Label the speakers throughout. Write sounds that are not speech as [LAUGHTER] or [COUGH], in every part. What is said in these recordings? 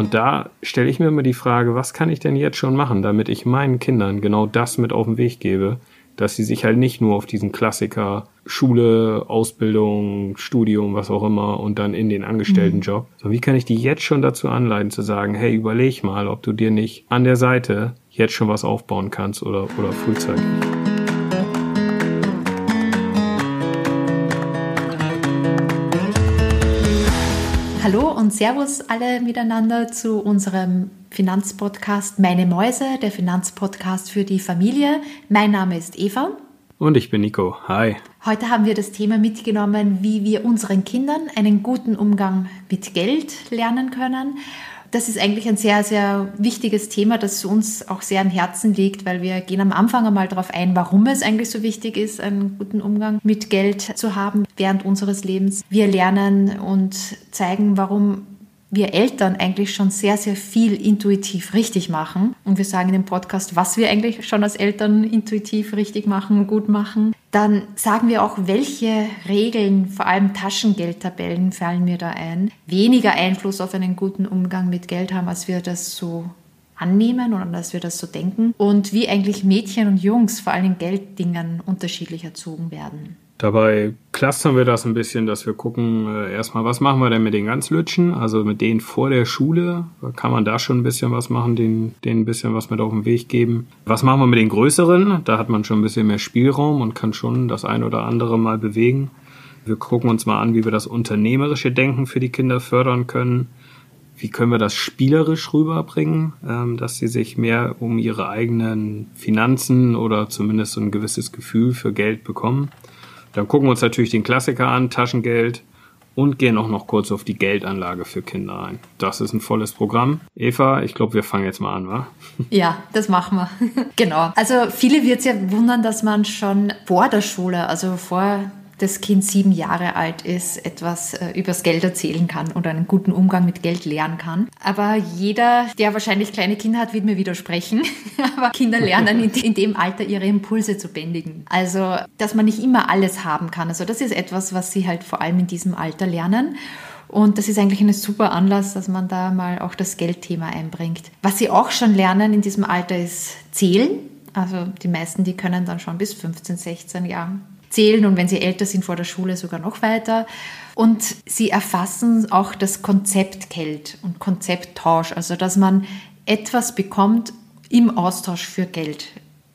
Speaker 1: Und da stelle ich mir immer die Frage, was kann ich denn jetzt schon machen, damit ich meinen Kindern genau das mit auf den Weg gebe, dass sie sich halt nicht nur auf diesen Klassiker Schule, Ausbildung, Studium, was auch immer und dann in den Angestelltenjob. Mhm. So, wie kann ich die jetzt schon dazu anleiten zu sagen, hey, überleg mal, ob du dir nicht an der Seite jetzt schon was aufbauen kannst oder, oder frühzeitig.
Speaker 2: Hallo und Servus alle miteinander zu unserem Finanzpodcast Meine Mäuse, der Finanzpodcast für die Familie. Mein Name ist Eva.
Speaker 1: Und ich bin Nico. Hi.
Speaker 2: Heute haben wir das Thema mitgenommen, wie wir unseren Kindern einen guten Umgang mit Geld lernen können das ist eigentlich ein sehr, sehr wichtiges Thema, das uns auch sehr am Herzen liegt, weil wir gehen am Anfang einmal darauf ein, warum es eigentlich so wichtig ist, einen guten Umgang mit Geld zu haben während unseres Lebens. Wir lernen und zeigen, warum wir Eltern eigentlich schon sehr, sehr viel intuitiv richtig machen. Und wir sagen in dem Podcast, was wir eigentlich schon als Eltern intuitiv richtig machen, gut machen. Dann sagen wir auch, welche Regeln, vor allem Taschengeldtabellen, fallen mir da ein, weniger Einfluss auf einen guten Umgang mit Geld haben, als wir das so annehmen oder dass wir das so denken. Und wie eigentlich Mädchen und Jungs vor allem in Gelddingen unterschiedlich erzogen werden.
Speaker 1: Dabei clustern wir das ein bisschen, dass wir gucken, äh, erstmal, was machen wir denn mit den Ganzlütschen, also mit denen vor der Schule, kann man da schon ein bisschen was machen, denen, denen ein bisschen was mit auf den Weg geben. Was machen wir mit den Größeren? Da hat man schon ein bisschen mehr Spielraum und kann schon das ein oder andere mal bewegen. Wir gucken uns mal an, wie wir das unternehmerische Denken für die Kinder fördern können. Wie können wir das spielerisch rüberbringen, ähm, dass sie sich mehr um ihre eigenen Finanzen oder zumindest so ein gewisses Gefühl für Geld bekommen? Dann gucken wir uns natürlich den Klassiker an, Taschengeld und gehen auch noch kurz auf die Geldanlage für Kinder ein. Das ist ein volles Programm. Eva, ich glaube, wir fangen jetzt mal an, wa? [LAUGHS]
Speaker 2: Ja, das machen wir. [LAUGHS] genau. Also viele wird es ja wundern, dass man schon vor der Schule, also vor das Kind sieben Jahre alt ist, etwas äh, übers Geld erzählen kann oder einen guten Umgang mit Geld lernen kann. Aber jeder, der wahrscheinlich kleine Kinder hat, wird mir widersprechen. [LAUGHS] Aber Kinder lernen in, in dem Alter ihre Impulse zu bändigen. Also, dass man nicht immer alles haben kann. Also, das ist etwas, was sie halt vor allem in diesem Alter lernen. Und das ist eigentlich ein super Anlass, dass man da mal auch das Geldthema einbringt. Was sie auch schon lernen in diesem Alter ist Zählen. Also die meisten, die können dann schon bis 15, 16 Jahren zählen und wenn sie älter sind vor der Schule sogar noch weiter. Und sie erfassen auch das Konzept Geld und Konzepttausch, also dass man etwas bekommt im Austausch für Geld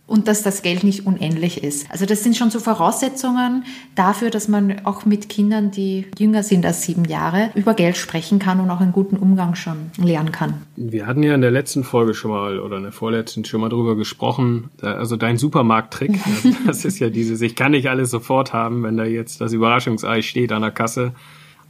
Speaker 2: und dass das Geld nicht unendlich ist. Also das sind schon so Voraussetzungen dafür, dass man auch mit Kindern, die jünger sind als sieben Jahre, über Geld sprechen kann und auch einen guten Umgang schon lernen kann.
Speaker 1: Wir hatten ja in der letzten Folge schon mal oder in der vorletzten schon mal drüber gesprochen. Also dein Supermarkttrick, [LAUGHS] das ist ja dieses, ich kann nicht alles sofort haben, wenn da jetzt das Überraschungsei steht an der Kasse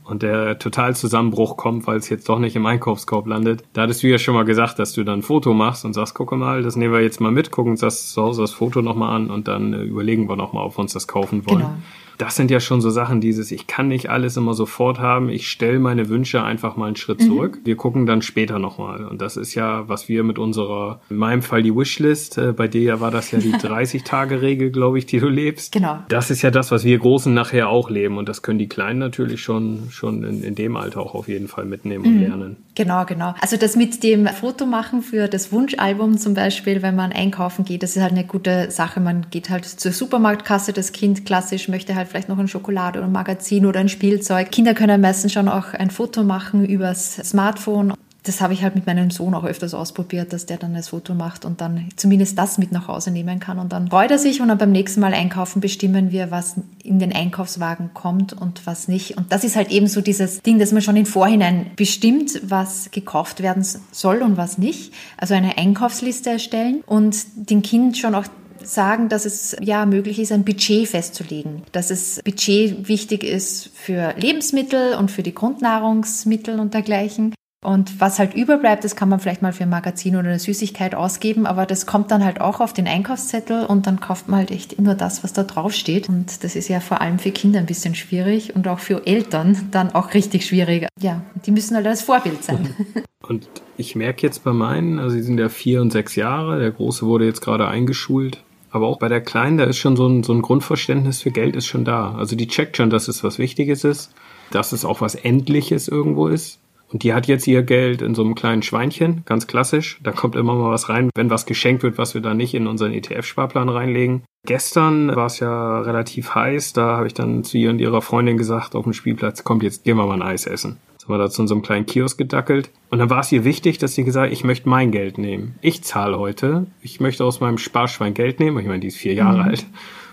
Speaker 1: und der Totalzusammenbruch kommt, weil es jetzt doch nicht im Einkaufskorb landet. Da hattest du ja schon mal gesagt, dass du dann ein Foto machst und sagst, gucke mal, das nehmen wir jetzt mal mit, gucken uns das zu Hause das Foto nochmal an und dann äh, überlegen wir nochmal, ob wir uns das kaufen wollen. Genau das sind ja schon so Sachen, dieses, ich kann nicht alles immer sofort haben, ich stelle meine Wünsche einfach mal einen Schritt mhm. zurück. Wir gucken dann später nochmal. Und das ist ja, was wir mit unserer, in meinem Fall die Wishlist, äh, bei dir war das ja die [LAUGHS] 30-Tage-Regel, glaube ich, die du lebst.
Speaker 2: Genau.
Speaker 1: Das ist ja das, was wir Großen nachher auch leben. Und das können die Kleinen natürlich schon, schon in, in dem Alter auch auf jeden Fall mitnehmen und mhm. lernen.
Speaker 2: Genau, genau. Also das mit dem Foto machen für das Wunschalbum zum Beispiel, wenn man einkaufen geht, das ist halt eine gute Sache. Man geht halt zur Supermarktkasse, das Kind klassisch möchte halt vielleicht noch ein Schokolade oder ein Magazin oder ein Spielzeug. Kinder können meistens schon auch ein Foto machen übers Smartphone das habe ich halt mit meinem Sohn auch öfters ausprobiert, dass der dann das Foto macht und dann zumindest das mit nach Hause nehmen kann. Und dann freut er sich und dann beim nächsten Mal einkaufen bestimmen wir, was in den Einkaufswagen kommt und was nicht. Und das ist halt eben so dieses Ding, dass man schon im Vorhinein bestimmt, was gekauft werden soll und was nicht. Also eine Einkaufsliste erstellen und dem Kind schon auch sagen, dass es ja möglich ist, ein Budget festzulegen. Dass es Budget wichtig ist für Lebensmittel und für die Grundnahrungsmittel und dergleichen. Und was halt überbleibt, das kann man vielleicht mal für ein Magazin oder eine Süßigkeit ausgeben, aber das kommt dann halt auch auf den Einkaufszettel und dann kauft man halt echt nur das, was da drauf steht. Und das ist ja vor allem für Kinder ein bisschen schwierig und auch für Eltern dann auch richtig schwierig. Ja, die müssen halt als Vorbild sein.
Speaker 1: Und ich merke jetzt bei meinen, also sie sind ja vier und sechs Jahre, der Große wurde jetzt gerade eingeschult. Aber auch bei der Kleinen, da ist schon so ein, so ein Grundverständnis für Geld ist schon da. Also die checkt schon, dass es was Wichtiges ist, dass es auch was Endliches irgendwo ist Und die hat jetzt ihr Geld in so einem kleinen Schweinchen, ganz klassisch. Da kommt immer mal was rein, wenn was geschenkt wird, was wir da nicht in unseren ETF-Sparplan reinlegen. Gestern war es ja relativ heiß. Da habe ich dann zu ihr und ihrer Freundin gesagt, auf dem Spielplatz, kommt jetzt, gehen wir mal ein Eis essen. Sind wir da zu unserem kleinen Kiosk gedackelt. Und dann war es ihr wichtig, dass sie gesagt hat, ich möchte mein Geld nehmen. Ich zahle heute. Ich möchte aus meinem Sparschwein Geld nehmen. Ich meine, die ist vier Jahre mhm. alt.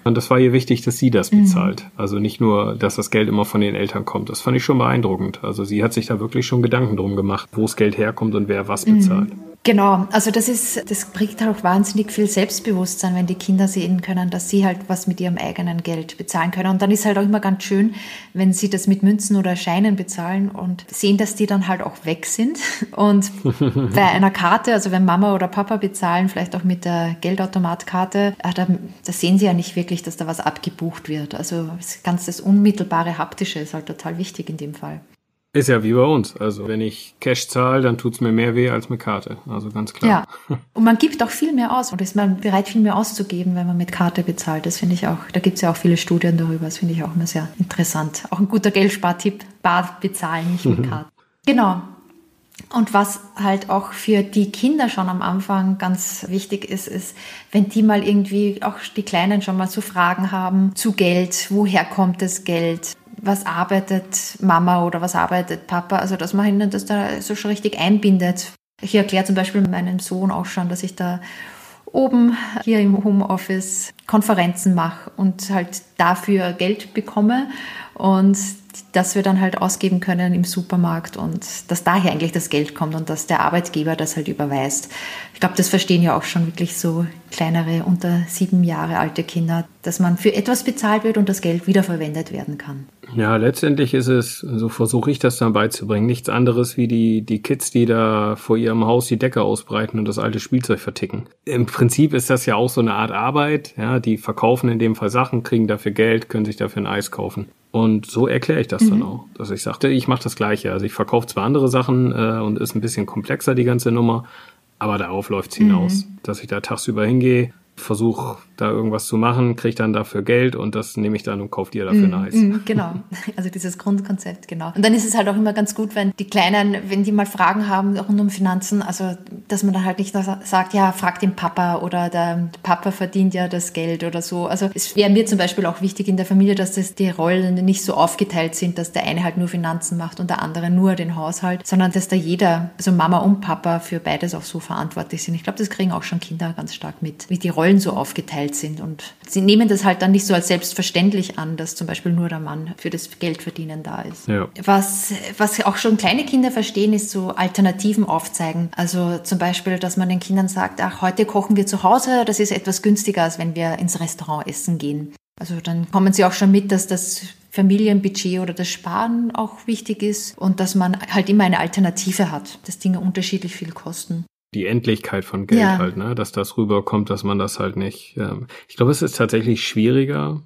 Speaker 1: Und das war ihr wichtig, dass sie das mhm. bezahlt. Mhm. Also nicht nur, dass das Geld immer von den Eltern kommt. Das fand ich schon beeindruckend. Also sie hat sich da wirklich schon Gedanken drum gemacht, wo das Geld herkommt und wer was bezahlt. Mhm.
Speaker 2: Genau, also das ist, das bringt halt auch wahnsinnig viel Selbstbewusstsein, wenn die Kinder sehen können, dass sie halt was mit ihrem eigenen Geld bezahlen können. Und dann ist halt auch immer ganz schön, wenn sie das mit Münzen oder Scheinen bezahlen und sehen, dass die dann halt auch weg sind. Und [LAUGHS] bei einer Karte, also wenn Mama oder Papa bezahlen, vielleicht auch mit der Geldautomatkarte, äh, da, da sehen sie ja nicht wirklich, dass da was abgebucht wird. Also ganz das unmittelbare Haptische ist halt total wichtig in dem Fall.
Speaker 1: Ist ja wie bei uns. Also wenn ich Cash zahle, dann tut's mir mehr weh als mit Karte. Also ganz klar.
Speaker 2: Ja. [LAUGHS] Und man gibt auch viel mehr aus und ist man bereit, viel mehr auszugeben, wenn man mit Karte bezahlt. Das finde ich auch, da gibt's ja auch viele Studien darüber. Das finde ich auch immer sehr interessant. Auch ein guter Geldspartipp. Bar bezahlen, nicht mit [LAUGHS] Karte. genau. Und was halt auch für die Kinder schon am Anfang ganz wichtig ist, ist, wenn die mal irgendwie, auch die Kleinen schon mal so Fragen haben zu Geld, woher kommt das Geld, was arbeitet Mama oder was arbeitet Papa, also dass man ihnen das da so schon richtig einbindet. Ich erkläre zum Beispiel meinem Sohn auch schon, dass ich da oben hier im Homeoffice Konferenzen mache und halt dafür Geld bekomme und dass wir dann halt ausgeben können im Supermarkt und dass daher eigentlich das Geld kommt und dass der Arbeitgeber das halt überweist. Ich glaube, das verstehen ja auch schon wirklich so kleinere, unter sieben Jahre alte Kinder, dass man für etwas bezahlt wird und das Geld wiederverwendet werden kann.
Speaker 1: Ja, letztendlich ist es, so versuche ich das dann beizubringen, nichts anderes wie die, die Kids, die da vor ihrem Haus die Decke ausbreiten und das alte Spielzeug verticken. Im Prinzip ist das ja auch so eine Art Arbeit, ja, die verkaufen in dem Fall Sachen, kriegen dafür Geld, können sich dafür ein Eis kaufen. Und so erkläre ich das mhm. dann auch, dass ich sagte, ich mache das Gleiche. Also ich verkaufe zwar andere Sachen äh, und ist ein bisschen komplexer die ganze Nummer, aber darauf läuft's hinaus, mhm. dass ich da tagsüber hingehe, versuche da irgendwas zu machen, kriege dann dafür Geld und das nehme ich dann und kaufe dir dafür mm, ein Eis. Mm,
Speaker 2: genau, [LAUGHS] also dieses Grundkonzept, genau. Und dann ist es halt auch immer ganz gut, wenn die Kleinen, wenn die mal Fragen haben rund um Finanzen, also dass man dann halt nicht sagt, ja, frag den Papa oder der Papa verdient ja das Geld oder so. Also es wäre mir zum Beispiel auch wichtig in der Familie, dass das die Rollen nicht so aufgeteilt sind, dass der eine halt nur Finanzen macht und der andere nur den Haushalt, sondern dass da jeder, also Mama und Papa für beides auch so verantwortlich sind. Ich glaube, das kriegen auch schon Kinder ganz stark mit, wie die Rollen so aufgeteilt sind und sie nehmen das halt dann nicht so als selbstverständlich an, dass zum Beispiel nur der Mann für das Geldverdienen da ist. Ja. Was, was auch schon kleine Kinder verstehen, ist so Alternativen aufzeigen. Also zum Beispiel, dass man den Kindern sagt, ach, heute kochen wir zu Hause, das ist etwas günstiger, als wenn wir ins Restaurant essen gehen. Also dann kommen sie auch schon mit, dass das Familienbudget oder das Sparen auch wichtig ist und dass man halt immer eine Alternative hat, dass Dinge unterschiedlich viel kosten
Speaker 1: die Endlichkeit von Geld ja. halt, ne? Dass das rüberkommt, dass man das halt nicht. Ähm ich glaube, es ist tatsächlich schwieriger,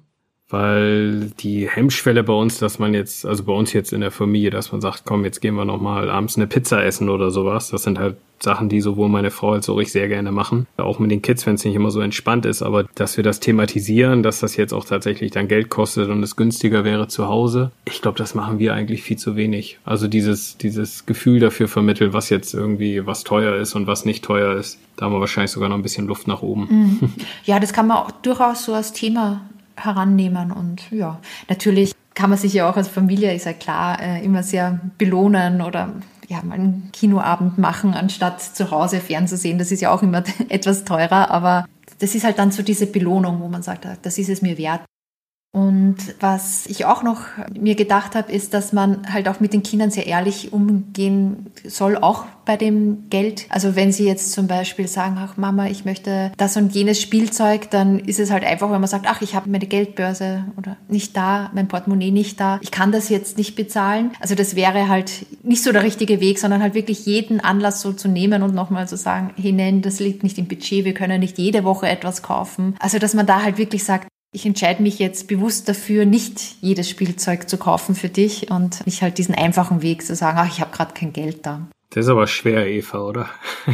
Speaker 1: weil die Hemmschwelle bei uns, dass man jetzt, also bei uns jetzt in der Familie, dass man sagt, komm, jetzt gehen wir noch mal abends eine Pizza essen oder sowas. Das sind halt Sachen, die sowohl meine Frau als auch ich sehr gerne machen. Auch mit den Kids, wenn es nicht immer so entspannt ist, aber dass wir das thematisieren, dass das jetzt auch tatsächlich dann Geld kostet und es günstiger wäre zu Hause. Ich glaube, das machen wir eigentlich viel zu wenig. Also dieses, dieses Gefühl dafür vermitteln, was jetzt irgendwie, was teuer ist und was nicht teuer ist. Da haben wir wahrscheinlich sogar noch ein bisschen Luft nach oben.
Speaker 2: Mhm. Ja, das kann man auch durchaus so als Thema herannehmen. Und ja, natürlich kann man sich ja auch als Familie, ist ja klar, äh, immer sehr belohnen oder ja, mal einen Kinoabend machen, anstatt zu Hause fernzusehen. Das ist ja auch immer [LAUGHS] etwas teurer, aber das ist halt dann so diese Belohnung, wo man sagt, das ist es mir wert. Und was ich auch noch mir gedacht habe, ist, dass man halt auch mit den Kindern sehr ehrlich umgehen soll, auch bei dem Geld. Also wenn sie jetzt zum Beispiel sagen, ach Mama, ich möchte das und jenes Spielzeug, dann ist es halt einfach, wenn man sagt, ach, ich habe meine Geldbörse oder nicht da, mein Portemonnaie nicht da, ich kann das jetzt nicht bezahlen. Also das wäre halt nicht so der richtige Weg, sondern halt wirklich jeden Anlass so zu nehmen und nochmal zu sagen, hey, nein, das liegt nicht im Budget, wir können nicht jede Woche etwas kaufen. Also dass man da halt wirklich sagt, ich entscheide mich jetzt bewusst dafür, nicht jedes Spielzeug zu kaufen für dich und nicht halt diesen einfachen Weg zu sagen, ach, ich habe gerade kein Geld da.
Speaker 1: Das ist aber schwer, Eva, oder?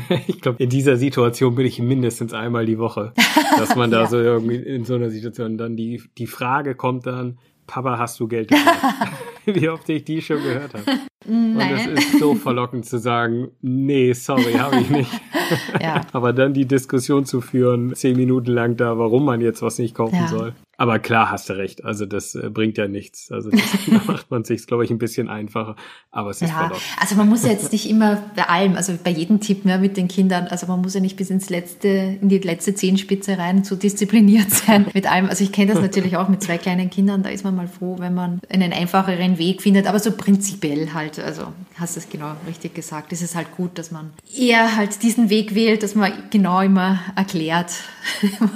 Speaker 1: [LAUGHS] Ich glaube, in dieser Situation bin ich mindestens einmal die Woche, dass man da [LAUGHS] ja. so irgendwie in so einer Situation dann die, die Frage kommt dann, Papa, hast du Geld? [LAUGHS] Wie oft ich die schon gehört habe.
Speaker 2: Nein.
Speaker 1: Und es ist so verlockend zu sagen, nee, sorry, habe ich nicht. ja. Aber dann die Diskussion zu führen, zehn Minuten lang da, warum man jetzt was nicht kaufen ja. soll. Aber klar hast du recht. Also das äh, bringt ja nichts. Also das, da [LAUGHS] [LAUGHS] macht man sich, glaube ich, ein bisschen einfacher. Aber es ist ja, verlockend.
Speaker 2: Also man muss ja jetzt nicht immer bei allem, also bei jedem Tipp mehr mit den Kindern, also man muss ja nicht bis ins letzte, in die letzte Zehenspitze rein so diszipliniert [LAUGHS] sein mit allem. Also ich kenne das natürlich auch mit zwei kleinen Kindern. Da ist man mal froh, wenn man einen einfacheren Weg findet. Aber so prinzipiell halt, also hast du es genau richtig gesagt, ist es halt gut, dass man eher halt diesen Weg wählt, dass man genau immer erklärt,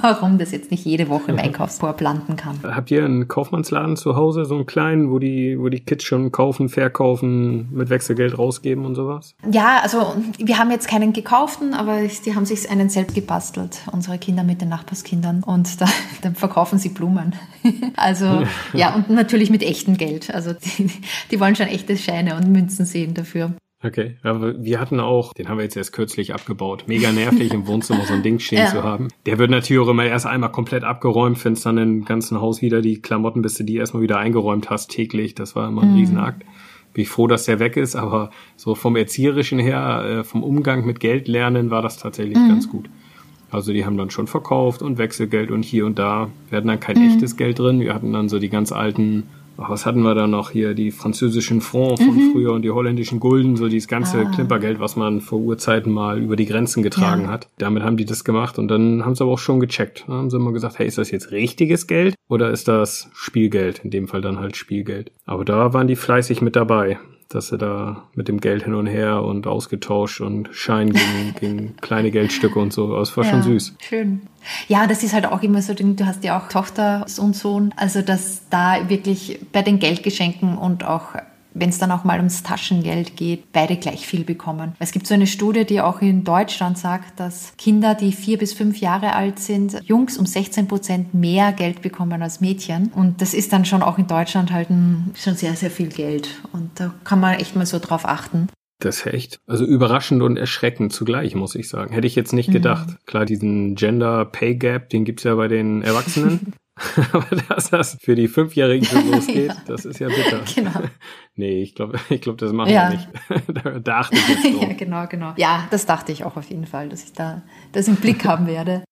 Speaker 2: warum das jetzt nicht jede Woche im Einkaufskorb landen kann.
Speaker 1: Habt ihr einen Kaufmannsladen zu Hause, so einen kleinen, wo die, wo die Kids schon kaufen, verkaufen, mit Wechselgeld rausgeben und sowas?
Speaker 2: Ja, also wir haben jetzt keinen gekauften, aber die haben sich einen selbst gebastelt, unsere Kinder mit den Nachbarskindern. Und [LAUGHS] da, dann verkaufen sie Blumen. [LAUGHS] also [LAUGHS] ja, und natürlich mit echtem Geld. Also die, die wollen schon echte Scheine und Münzen sehen dafür.
Speaker 1: Okay, aber wir hatten auch, den haben wir jetzt erst kürzlich abgebaut. Mega nervig im Wohnzimmer so ein Ding stehen ja. zu haben. Der wird natürlich auch immer erst einmal komplett abgeräumt, findest dann im ganzen Haus wieder die Klamotten, bis du die erstmal wieder eingeräumt hast täglich. Das war immer ein mhm. Riesenakt. Bin ich froh, dass der weg ist, aber so vom Erzieherischen her, äh, vom Umgang mit Geld lernen war das tatsächlich mhm. ganz gut. Also die haben dann schon verkauft und Wechselgeld und hier und da. Wir hatten dann kein mhm. echtes Geld drin. Wir hatten dann so die ganz alten was hatten wir da noch hier? Die französischen Francs von mhm. früher und die holländischen Gulden, so dieses ganze ah. Klimpergeld, was man vor Urzeiten mal über die Grenzen getragen ja. hat. Damit haben die das gemacht und dann haben sie aber auch schon gecheckt. Da haben sie immer gesagt, hey, ist das jetzt richtiges Geld oder ist das Spielgeld? In dem Fall dann halt Spielgeld. Aber da waren die fleißig mit dabei dass er da mit dem Geld hin und her und ausgetauscht und Schein gegen, [LAUGHS] gegen kleine Geldstücke und so. Das war ja, schon süß.
Speaker 2: Schön. Ja, das ist halt auch immer so, du hast ja auch Tochter und Sohn, also dass da wirklich bei den Geldgeschenken und auch wenn es dann auch mal ums Taschengeld geht, beide gleich viel bekommen. Es gibt so eine Studie, die auch in Deutschland sagt, dass Kinder, die vier bis fünf Jahre alt sind, Jungs um 16 Prozent mehr Geld bekommen als Mädchen. Und das ist dann schon auch in Deutschland halt ein, schon sehr, sehr viel Geld. Und da kann man echt mal so drauf achten.
Speaker 1: Das ist echt, also überraschend und erschreckend zugleich, muss ich sagen. Hätte ich jetzt nicht mhm. gedacht. Mhm. Klar, diesen Gender Pay Gap, den gibt's ja bei den Erwachsenen. [LAUGHS] [LAUGHS] Aber dass das für die Fünfjährigen so [LAUGHS] losgeht, ja. das ist ja bitter. Genau. [LAUGHS] Nee, ich glaube, ich glaube, das machen ja. wir nicht. da, da achte ich jetzt drauf.
Speaker 2: ja, genau, genau. Ja, das dachte ich auch auf jeden Fall, dass ich da das im Blick haben werde.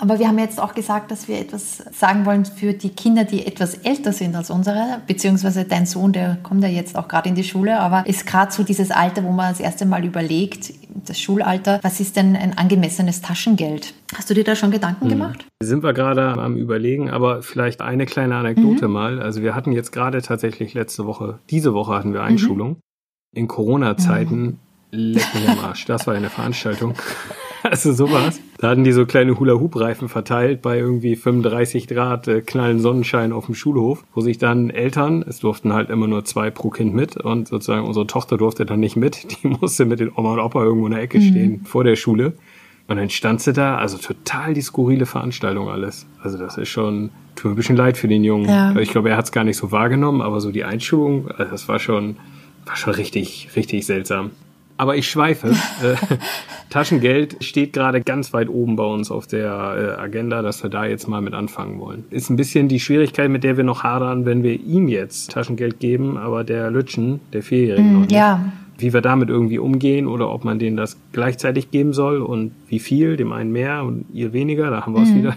Speaker 2: Aber wir haben jetzt auch gesagt, dass wir etwas sagen wollen für die Kinder, die etwas älter sind als unsere, beziehungsweise dein Sohn, der kommt ja jetzt auch gerade in die Schule, aber ist gerade so dieses Alter, wo man das erste Mal überlegt, das Schulalter, was ist denn ein angemessenes Taschengeld? Hast du dir da schon Gedanken hm. gemacht?
Speaker 1: Sind wir gerade am Überlegen, aber vielleicht eine kleine Anekdote mhm. mal. Also wir hatten jetzt gerade tatsächlich letzte Woche, diese Woche hatten wir Einschulung. Mhm. In Corona-Zeiten, mhm. Leck mich am Arsch, das war eine Veranstaltung. [LAUGHS] Also sowas. Da hatten die so kleine Hula-Hoop-Reifen verteilt bei irgendwie 35 Grad äh, knallen Sonnenschein auf dem Schulhof, wo sich dann Eltern, es durften halt immer nur zwei pro Kind mit und sozusagen unsere Tochter durfte dann nicht mit. Die [LAUGHS] musste mit den Oma und Opa irgendwo in der Ecke mhm. stehen vor der Schule. Und dann stand sie da, also total die skurrile Veranstaltung alles. Also das ist schon, tut mir ein bisschen leid für den Jungen. Ja. Ich glaube, er hat es gar nicht so wahrgenommen, aber so die Einschulung, also das war schon, war schon richtig, richtig seltsam. Aber ich schweife. [LAUGHS] Äh, Taschengeld steht gerade ganz weit oben bei uns auf der äh, Agenda, dass wir da jetzt mal mit anfangen wollen. Ist ein bisschen die Schwierigkeit, mit der wir noch hadern, wenn wir ihm jetzt Taschengeld geben, aber der Lütschen, der Vierjährige mm, noch nicht. Ja. Wie wir damit irgendwie umgehen oder ob man denen das gleichzeitig geben soll und wie viel, dem einen mehr und ihr weniger, da haben wir es mm. wieder.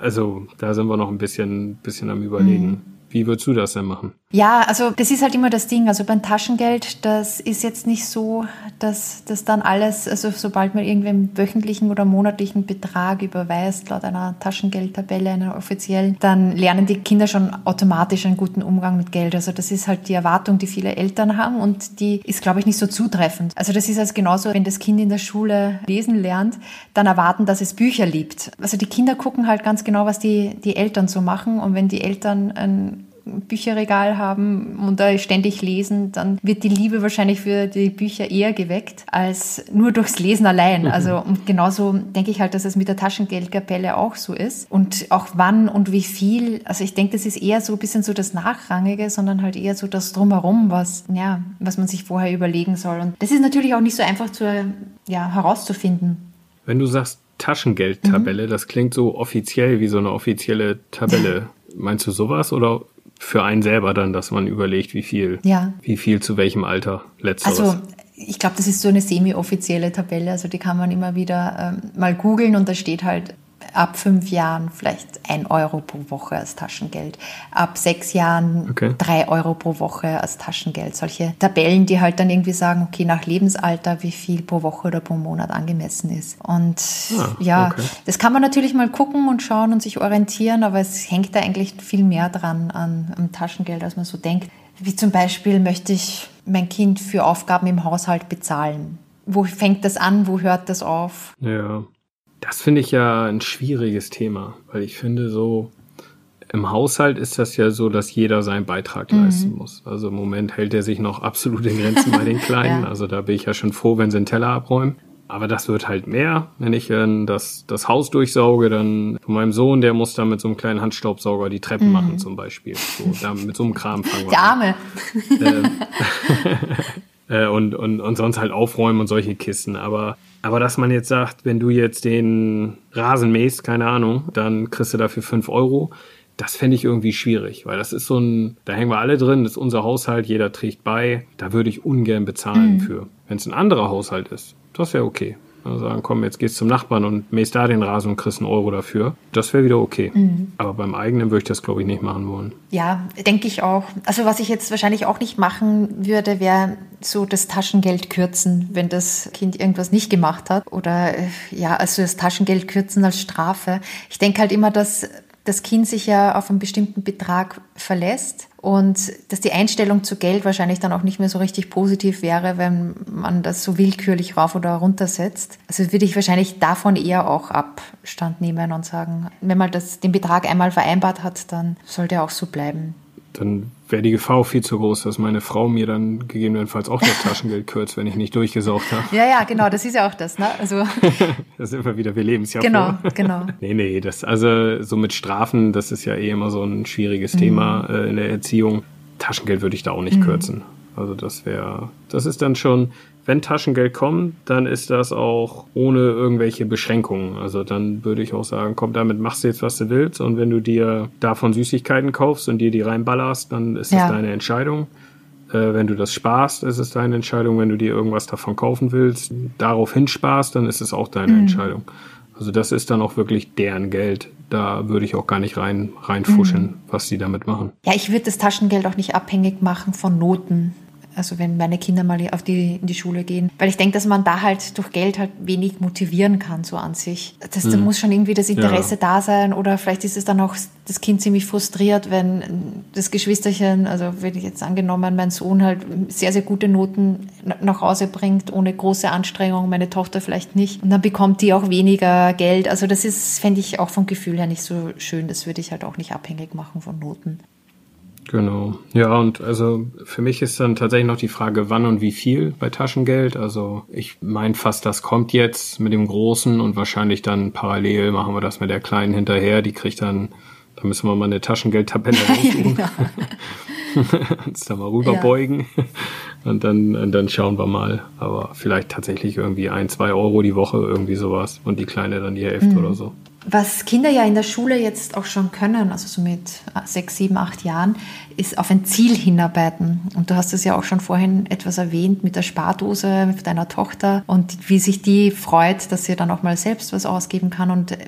Speaker 1: Also da sind wir noch ein bisschen, bisschen am Überlegen. Mm. Wie würdest du das denn machen?
Speaker 2: Ja, also das ist halt immer das Ding. Also beim Taschengeld, das ist jetzt nicht so, dass das dann alles, also sobald man irgendwie einen wöchentlichen oder monatlichen Betrag überweist, laut einer Taschengeldtabelle, einer offiziellen, dann lernen die Kinder schon automatisch einen guten Umgang mit Geld. Also das ist halt die Erwartung, die viele Eltern haben und die ist, glaube ich, nicht so zutreffend. Also das ist also genauso, wenn das Kind in der Schule lesen lernt, dann erwarten, dass es Bücher liebt. Also die Kinder gucken halt ganz genau, was die, die Eltern so machen und wenn die Eltern ein Bücherregal haben und da ständig lesen, dann wird die Liebe wahrscheinlich für die Bücher eher geweckt als nur durchs Lesen allein. [LAUGHS] Also und genauso denke ich halt, dass es mit der Taschengeldkapelle auch so ist. Und auch wann und wie viel, also ich denke, das ist eher so ein bisschen so das Nachrangige, sondern halt eher so das Drumherum, was, ja, was man sich vorher überlegen soll. Und das ist natürlich auch nicht so einfach zu, ja, herauszufinden.
Speaker 1: Wenn du sagst Taschengeldtabelle, mhm. das klingt so offiziell wie so eine offizielle Tabelle. [LAUGHS] Meinst du sowas oder für einen selber dann, dass man überlegt, wie viel, ja. wie viel zu welchem Alter letzteres.
Speaker 2: Also ich glaube, das ist so eine semi-offizielle Tabelle, also die kann man immer wieder ähm, mal googeln und da steht halt ab fünf Jahren vielleicht ein Euro pro Woche als Taschengeld, ab sechs Jahren okay. drei Euro pro Woche als Taschengeld. Solche Tabellen, die halt dann irgendwie sagen, okay, nach Lebensalter, wie viel pro Woche oder pro Monat angemessen ist. Und ah, ja, okay. das kann man natürlich mal gucken und schauen und sich orientieren, aber es hängt da eigentlich viel mehr dran an, am Taschengeld, als man so denkt. Wie zum Beispiel möchte ich mein Kind für Aufgaben im Haushalt bezahlen. Wo fängt das an? Wo hört das auf?
Speaker 1: Ja. Das finde ich ja ein schwieriges Thema, weil ich finde so, im Haushalt ist das ja so, dass jeder seinen Beitrag mhm. leisten muss. Also im Moment hält er sich noch absolut in Grenzen bei den [LAUGHS] Kleinen. ja. Also da bin ich ja schon froh, wenn sie einen Teller abräumen. Aber das wird halt mehr. Wenn ich äh, das, das Haus durchsauge, dann von meinem Sohn, der muss dann mit so einem kleinen Handstaubsauger die Treppen mhm. machen zum Beispiel. So, da, mit so einem Kram fangen wir
Speaker 2: Der Arme.
Speaker 1: Ähm, [LAUGHS] äh, und, und, und sonst halt aufräumen und solche Kisten. Aber aber dass man jetzt sagt, wenn du jetzt den Rasen mähst, keine Ahnung, dann kriegst du dafür fünf Euro. Das fände ich irgendwie schwierig, weil das ist so ein, da hängen wir alle drin, das ist unser Haushalt, jeder trägt bei. Da würde ich ungern bezahlen mhm. für. Wenn es ein anderer Haushalt ist, das wäre okay. Also sagen, komm, jetzt gehst zum Nachbarn und mähst da den Rasen und kriegst einen Euro dafür. Das wäre wieder okay. Mhm. Aber beim eigenen würde ich das, glaube ich, nicht machen wollen.
Speaker 2: Ja, denke ich auch. Also was ich jetzt wahrscheinlich auch nicht machen würde, wäre so das Taschengeld kürzen, wenn das Kind irgendwas nicht gemacht hat. Oder äh, ja, also das Taschengeld kürzen als Strafe. Ich denke halt immer, dass das Kind sich ja auf einen bestimmten Betrag verlässt und dass die Einstellung zu Geld wahrscheinlich dann auch nicht mehr so richtig positiv wäre, wenn man das so willkürlich rauf oder runter setzt. Also würde ich wahrscheinlich davon eher auch Abstand nehmen und sagen, wenn man das, den Betrag einmal vereinbart hat, dann sollte er auch so bleiben
Speaker 1: dann wäre die Gefahr auch viel zu groß, dass meine Frau mir dann gegebenenfalls auch das Taschengeld kürzt, wenn ich nicht durchgesaugt habe.
Speaker 2: Ja, ja, genau, das ist ja auch das, ne? Also. [LAUGHS]
Speaker 1: das sind wir wieder, wir leben es ja
Speaker 2: Genau, vor. genau.
Speaker 1: Nee, nee, das, also so mit Strafen, das ist ja eh immer so ein schwieriges mhm. Thema äh, in der Erziehung. Taschengeld würde ich da auch nicht mhm. kürzen. Also das wäre, das ist dann schon, wenn Taschengeld kommt, dann ist das auch ohne irgendwelche Beschränkungen. Also dann würde ich auch sagen, komm, damit machst du jetzt, was du willst. Und wenn du dir davon Süßigkeiten kaufst und dir die reinballerst, dann ist das ja. deine Entscheidung. Äh, wenn du das sparst, ist es deine Entscheidung. Wenn du dir irgendwas davon kaufen willst, darauf hinsparst, dann ist es auch deine mhm. Entscheidung. Also das ist dann auch wirklich deren Geld. Da würde ich auch gar nicht rein reinfuschen, mhm. was sie damit machen.
Speaker 2: Ja, ich würde das Taschengeld auch nicht abhängig machen von Noten also wenn meine Kinder mal auf die, in die Schule gehen. Weil ich denke, dass man da halt durch Geld halt wenig motivieren kann, so an sich. Das, mhm. Da muss schon irgendwie das Interesse ja. da sein oder vielleicht ist es dann auch das Kind ziemlich frustriert, wenn das Geschwisterchen, also wenn ich jetzt angenommen, mein Sohn halt sehr, sehr gute Noten nach Hause bringt, ohne große Anstrengung, meine Tochter vielleicht nicht. Und dann bekommt die auch weniger Geld. Also das ist, fände ich auch vom Gefühl her nicht so schön. Das würde ich halt auch nicht abhängig machen von Noten.
Speaker 1: Genau. Ja, und also für mich ist dann tatsächlich noch die Frage, wann und wie viel bei Taschengeld. Also ich meine fast, das kommt jetzt mit dem Großen und wahrscheinlich dann parallel machen wir das mit der Kleinen hinterher. Die kriegt dann, da müssen wir mal eine Taschengeldtabelle [LAUGHS] raussuchen. ja, genau. [LAUGHS] Uns da mal rüberbeugen. Ja. Und dann, und dann schauen wir mal. Aber vielleicht tatsächlich irgendwie ein, zwei Euro die Woche, irgendwie sowas. Und die Kleine dann die Hälfte mhm. oder so.
Speaker 2: Was Kinder ja in der Schule jetzt auch schon können, also so mit sechs, sieben, acht Jahren, ist auf ein Ziel hinarbeiten. Und du hast es ja auch schon vorhin etwas erwähnt mit der Spardose mit deiner Tochter und wie sich die freut, dass sie dann auch mal selbst was ausgeben kann und äh,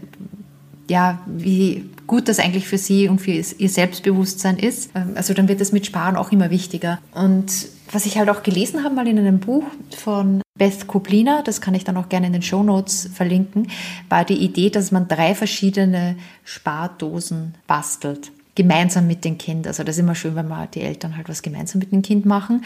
Speaker 2: ja, wie gut das eigentlich für sie und für ihr Selbstbewusstsein ist. Ähm, also dann wird es mit Sparen auch immer wichtiger. Und was ich halt auch gelesen habe mal in einem Buch von Beth Kubliner, das kann ich dann auch gerne in den Show Notes verlinken, war die Idee, dass man drei verschiedene Spardosen bastelt. Gemeinsam mit dem Kind. Also das ist immer schön, wenn man die Eltern halt was gemeinsam mit dem Kind machen.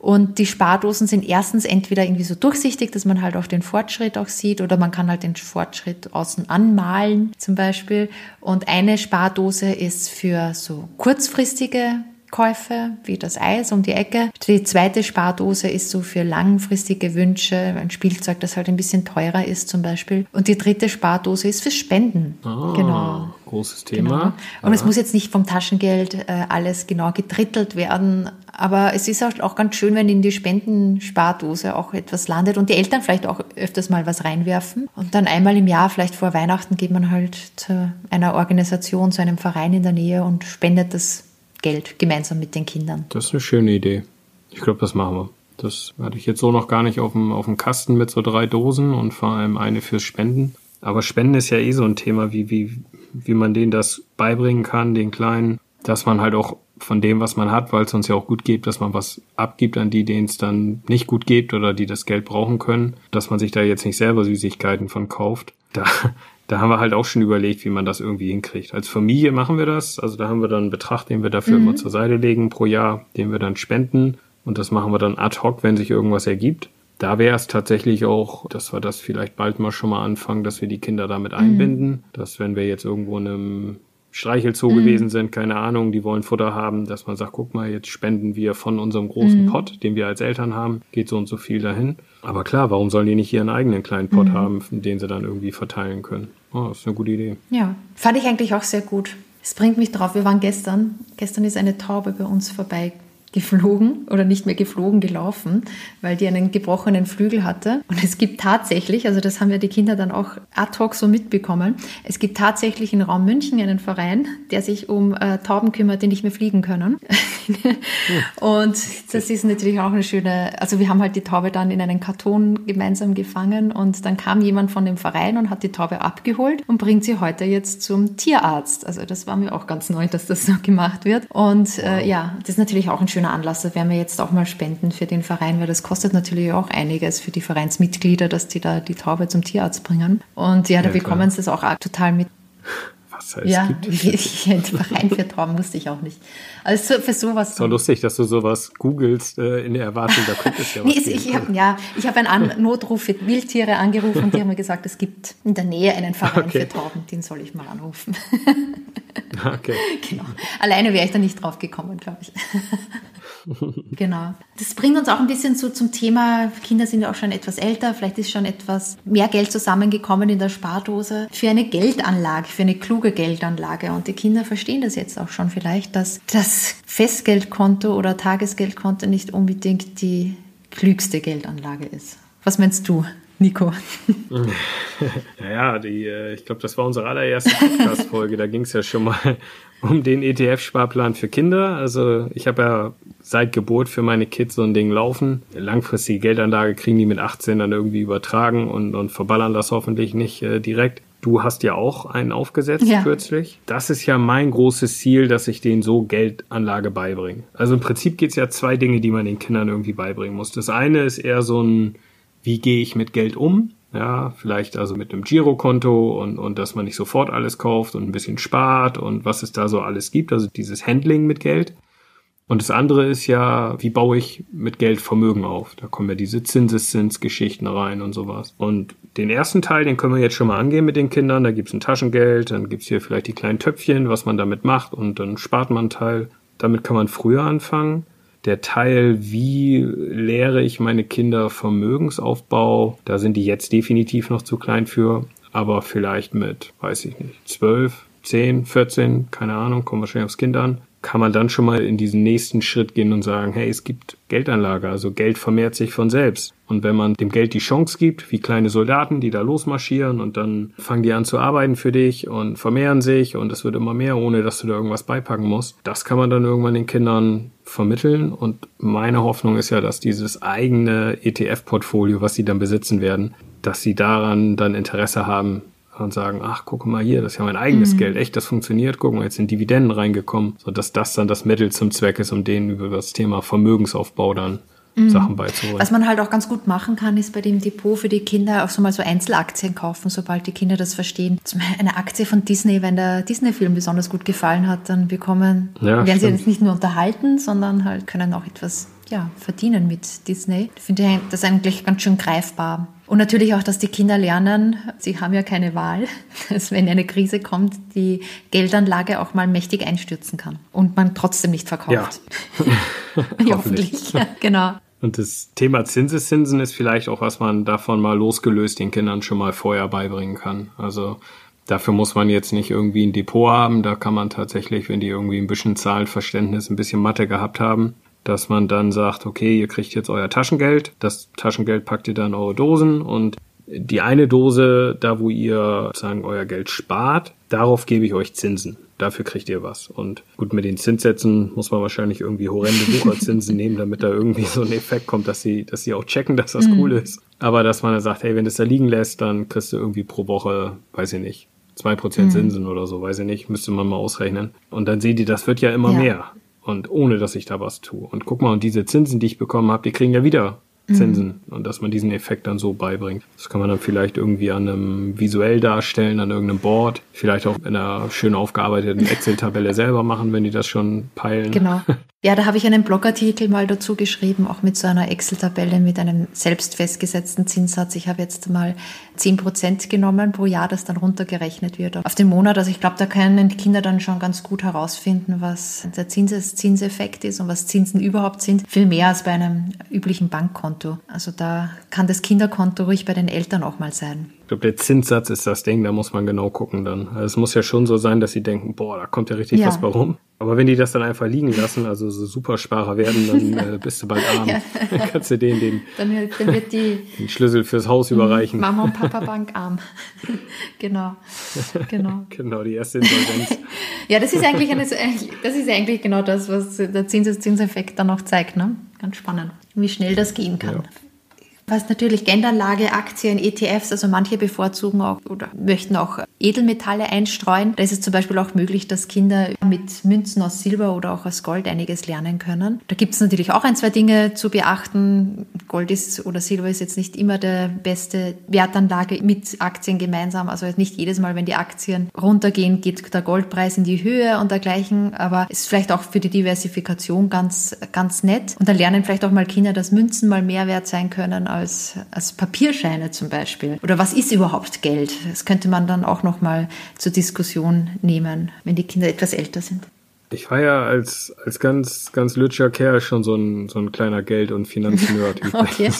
Speaker 2: Und die Spardosen sind erstens entweder irgendwie so durchsichtig, dass man halt auch den Fortschritt auch sieht, oder man kann halt den Fortschritt außen anmalen zum Beispiel. Und eine Spardose ist für so kurzfristige Käufe, wie das Eis um die Ecke. Die zweite Spardose ist so für langfristige Wünsche, ein Spielzeug, das halt ein bisschen teurer ist zum Beispiel. Und die dritte Spardose ist für Spenden.
Speaker 1: Ah, genau. Großes Thema. Genau.
Speaker 2: Und ja. es muss jetzt nicht vom Taschengeld äh, alles genau gedrittelt werden, aber es ist auch ganz schön, wenn in die Spendenspardose auch etwas landet und die Eltern vielleicht auch öfters mal was reinwerfen. Und dann einmal im Jahr, vielleicht vor Weihnachten, geht man halt zu einer Organisation, zu einem Verein in der Nähe und spendet das Geld gemeinsam mit den Kindern.
Speaker 1: Das ist eine schöne Idee. Ich glaube, das machen wir. Das hatte ich jetzt so noch gar nicht auf dem, auf dem Kasten mit so drei Dosen und vor allem eine fürs Spenden. Aber Spenden ist ja eh so ein Thema, wie, wie, wie man denen das beibringen kann, den Kleinen, dass man halt auch von dem, was man hat, weil es uns ja auch gut geht, dass man was abgibt an die, denen es dann nicht gut geht oder die das Geld brauchen können, dass man sich da jetzt nicht selber Süßigkeiten von kauft. Da, da haben wir halt auch schon überlegt, wie man das irgendwie hinkriegt. Als Familie machen wir das. Also da haben wir dann einen Betrag, den wir dafür mhm. immer zur Seite legen pro Jahr, den wir dann spenden. Und das machen wir dann ad hoc, wenn sich irgendwas ergibt. Da wäre es tatsächlich auch, dass wir das vielleicht bald mal schon mal anfangen, dass wir die Kinder damit mhm. einbinden. Mhm. Dass wenn wir jetzt irgendwo in einem Streichelzoo mhm. gewesen sind, keine Ahnung, die wollen Futter haben, dass man sagt, guck mal, jetzt spenden wir von unserem großen mhm. Pott, den wir als Eltern haben, geht so und so viel dahin. Aber klar, warum sollen die nicht ihren eigenen kleinen Pott mhm. haben, den sie dann irgendwie verteilen können? Oh, das ist eine gute Idee.
Speaker 2: Ja, fand ich eigentlich auch sehr gut. Es bringt mich drauf, wir waren gestern, gestern ist eine Taube bei uns vorbei geflogen oder nicht mehr geflogen, gelaufen, weil die einen gebrochenen Flügel hatte. Und es gibt tatsächlich, also das haben ja die Kinder dann auch ad hoc so mitbekommen, es gibt tatsächlich in Raum München einen Verein, der sich um äh, Tauben kümmert, die nicht mehr fliegen können. [LAUGHS] und das ist natürlich auch eine schöne, also wir haben halt die Taube dann in einen Karton gemeinsam gefangen und dann kam jemand von dem Verein und hat die Taube abgeholt und bringt sie heute jetzt zum Tierarzt. Also das war mir auch ganz neu, dass das so gemacht wird. Und äh, ja, das ist natürlich auch ein schöner Anlass. Da werden wir jetzt auch mal spenden für den Verein, weil das kostet natürlich auch einiges für die Vereinsmitglieder, dass die da die Taube zum Tierarzt bringen. Und ja, da ja, bekommen sie es auch total mit. Was heißt, ja, ich, ein [LAUGHS] Verein für Tauben musste ich auch nicht. Also für sowas.
Speaker 1: So lustig, dass du sowas googelst äh, in der Erwartung, da könnte es ja [LAUGHS] was
Speaker 2: nee, Ich hab, ja, ich habe einen [LAUGHS] Notruf für Wildtiere angerufen und die haben mir gesagt, es gibt in der Nähe einen Verein okay. für Tauben, den soll ich mal anrufen. [LAUGHS] okay. Genau. Alleine wäre ich da nicht drauf gekommen, glaube ich. [LAUGHS] genau. Das bringt uns auch ein bisschen so zum Thema, Kinder sind ja auch schon etwas älter, vielleicht ist schon etwas mehr Geld zusammengekommen in der Spardose für eine Geldanlage, für eine kluge Geldanlage. Und die Kinder verstehen das jetzt auch schon vielleicht, dass das Festgeldkonto oder Tagesgeldkonto nicht unbedingt die klügste Geldanlage ist. Was meinst du? Nico. [LAUGHS]
Speaker 1: naja, die, äh, ich glaube, das war unsere allererste Podcast-Folge. da ging es ja schon mal [LAUGHS] um den ETF-Sparplan für Kinder. Also ich habe ja seit Geburt für meine Kids so ein Ding laufen. Langfristige Geldanlage kriegen die mit 18 dann irgendwie übertragen und, und verballern das hoffentlich nicht äh, direkt. Du hast ja auch einen aufgesetzt ja. kürzlich. Das ist ja mein großes Ziel, dass ich denen so Geldanlage beibringe. Also im Prinzip geht es ja zwei Dinge, die man den Kindern irgendwie beibringen muss. Das eine ist eher so ein, wie gehe ich mit Geld um? Ja, vielleicht also mit einem Girokonto und, und dass man nicht sofort alles kauft und ein bisschen spart und was es da so alles gibt, also dieses Handling mit Geld. Und das andere ist ja, wie baue ich mit Geld Vermögen auf? Da kommen ja diese Zinseszinsgeschichten rein und sowas. Und den ersten Teil, den können wir jetzt schon mal angehen mit den Kindern. Da gibt's ein Taschengeld, dann gibt's hier vielleicht die kleinen Töpfchen, was man damit macht und dann spart man einen Teil. Damit kann man früher anfangen der Teil, wie lehre ich meine Kinder Vermögensaufbau, da sind die jetzt definitiv noch zu klein für, aber vielleicht mit, weiß ich nicht, zwölf, zehn, vierzehn, keine Ahnung, kommen wahrscheinlich aufs Kind an, kann man dann schon mal in diesen nächsten Schritt gehen und sagen, hey, es gibt Geldanlage, also Geld vermehrt sich von selbst. Und wenn man dem Geld die Chance gibt, wie kleine Soldaten, die da losmarschieren und dann fangen die an zu arbeiten für dich und vermehren sich und es wird immer mehr, ohne dass du da irgendwas beipacken musst, das kann man dann irgendwann den Kindern vermitteln. Und meine Hoffnung ist ja, dass dieses eigene ETF-Portfolio, was sie dann besitzen werden, dass sie daran dann Interesse haben, und sagen, ach, guck mal hier, das ist ja mein eigenes mhm. Geld, echt, das funktioniert, guck mal, jetzt sind Dividenden reingekommen, so dass das dann das Mittel zum Zweck ist, um denen über das Thema Vermögensaufbau dann mhm. Sachen beizubringen.
Speaker 2: Was man halt auch ganz gut machen kann, ist bei dem Depot für die Kinder auch so mal so Einzelaktien kaufen, sobald die Kinder das verstehen. Zum Beispiel eine Aktie von Disney, wenn der Disney-Film besonders gut gefallen hat, dann bekommen, ja, werden stimmt. sie jetzt nicht nur unterhalten, sondern halt können auch etwas ja, verdienen mit Disney. Ich finde das eigentlich ganz schön greifbar. Und natürlich auch, dass die Kinder lernen, sie haben ja keine Wahl, [LAUGHS] dass wenn eine Krise kommt, die Geldanlage auch mal mächtig einstürzen kann und man trotzdem nicht verkauft. Ja. [LAUGHS] [LAUGHS] Hoffentlich. ja, genau.
Speaker 1: Und das Thema Zinseszinsen ist vielleicht auch, was man davon mal losgelöst den Kindern schon mal vorher beibringen kann. Also dafür muss man jetzt nicht irgendwie ein Depot haben. Da kann man tatsächlich, wenn die irgendwie ein bisschen Zahlenverständnis, ein bisschen Mathe gehabt haben, dass man dann sagt, okay, ihr kriegt jetzt euer Taschengeld, das Taschengeld packt ihr dann in eure Dosen und die eine Dose, da wo ihr sozusagen euer Geld spart, darauf gebe ich euch Zinsen. dafür kriegt ihr was. Und gut, mit den Zinssätzen muss man wahrscheinlich irgendwie horrende Wucherzinsen [LAUGHS] nehmen, damit da irgendwie so ein Effekt kommt, dass sie, dass sie auch checken, dass das mhm. cool ist. Aber dass man dann sagt, hey, wenn du es da liegen lässt, dann kriegst du irgendwie pro Woche, weiß ich nicht, zwei Prozent mhm. Zinsen oder so, weiß ich nicht, müsste man mal ausrechnen. Und dann sehen die, das wird ja immer ja. mehr. Und ohne, dass ich da was tue. Und guck mal, und diese Zinsen, die ich bekommen habe, die kriegen ja wieder Zinsen mhm. und dass man diesen Effekt dann so beibringt. Das kann man dann vielleicht irgendwie an einem visuell darstellen, an irgendeinem Board, vielleicht auch in einer schön aufgearbeiteten Excel-Tabelle selber machen, wenn die das schon peilen.
Speaker 2: Genau. [LAUGHS] Ja, da habe ich einen Blogartikel mal dazu geschrieben, auch mit so einer Excel-Tabelle mit einem selbst festgesetzten Zinssatz. Ich habe jetzt mal 10 Prozent genommen pro Jahr, das dann runtergerechnet wird auf den Monat. Also ich glaube, da können die Kinder dann schon ganz gut herausfinden, was der Zinses Zinseffekt ist und was Zinsen überhaupt sind. Viel mehr als bei einem üblichen Bankkonto. Also da kann das Kinderkonto ruhig bei den Eltern auch mal sein.
Speaker 1: Ich glaube, der Zinssatz ist das Ding, da muss man genau gucken dann. Also es muss ja schon so sein, dass sie denken, boah, da kommt ja richtig ja. was bei rum. Aber wenn die das dann einfach liegen lassen, also so Supersparer werden, dann [LAUGHS] äh, bist du bald arm. [LAUGHS] Ja. kannst du denen den,
Speaker 2: dann, dann wird die, [LAUGHS]
Speaker 1: den Schlüssel fürs Haus überreichen.
Speaker 2: Mama und Papa Bank arm. genau.
Speaker 1: Genau. genau, die erste Insolvenz.
Speaker 2: ja, das ist eigentlich eine, das ist eigentlich genau das, was der Zinseffekt dann auch zeigt, ne? Ganz spannend, wie schnell das gehen kann. Ja. Was natürlich Geldanlage, Aktien, ETFs, also manche bevorzugen auch oder möchten auch Edelmetalle einstreuen. Da ist es zum Beispiel auch möglich, dass Kinder mit Münzen aus Silber oder auch aus Gold einiges lernen können. Da gibt es natürlich auch ein, zwei Dinge zu beachten. Gold ist oder Silber ist jetzt nicht immer der beste Wertanlage mit Aktien gemeinsam. Also nicht jedes Mal, wenn die Aktien runtergehen, geht der Goldpreis in die Höhe und dergleichen. Aber ist vielleicht auch für die Diversifikation ganz, ganz nett. Und dann lernen vielleicht auch mal Kinder, dass Münzen mal mehr wert sein können als, als Papierscheine zum Beispiel. Oder was ist überhaupt Geld? Das könnte man dann auch noch mal zur Diskussion nehmen, wenn die Kinder etwas älter sind.
Speaker 1: Ich war ja als, als ganz, ganz lütscher Kerl schon so ein, so ein kleiner Geld- und [LAUGHS] Finanznerd. okay.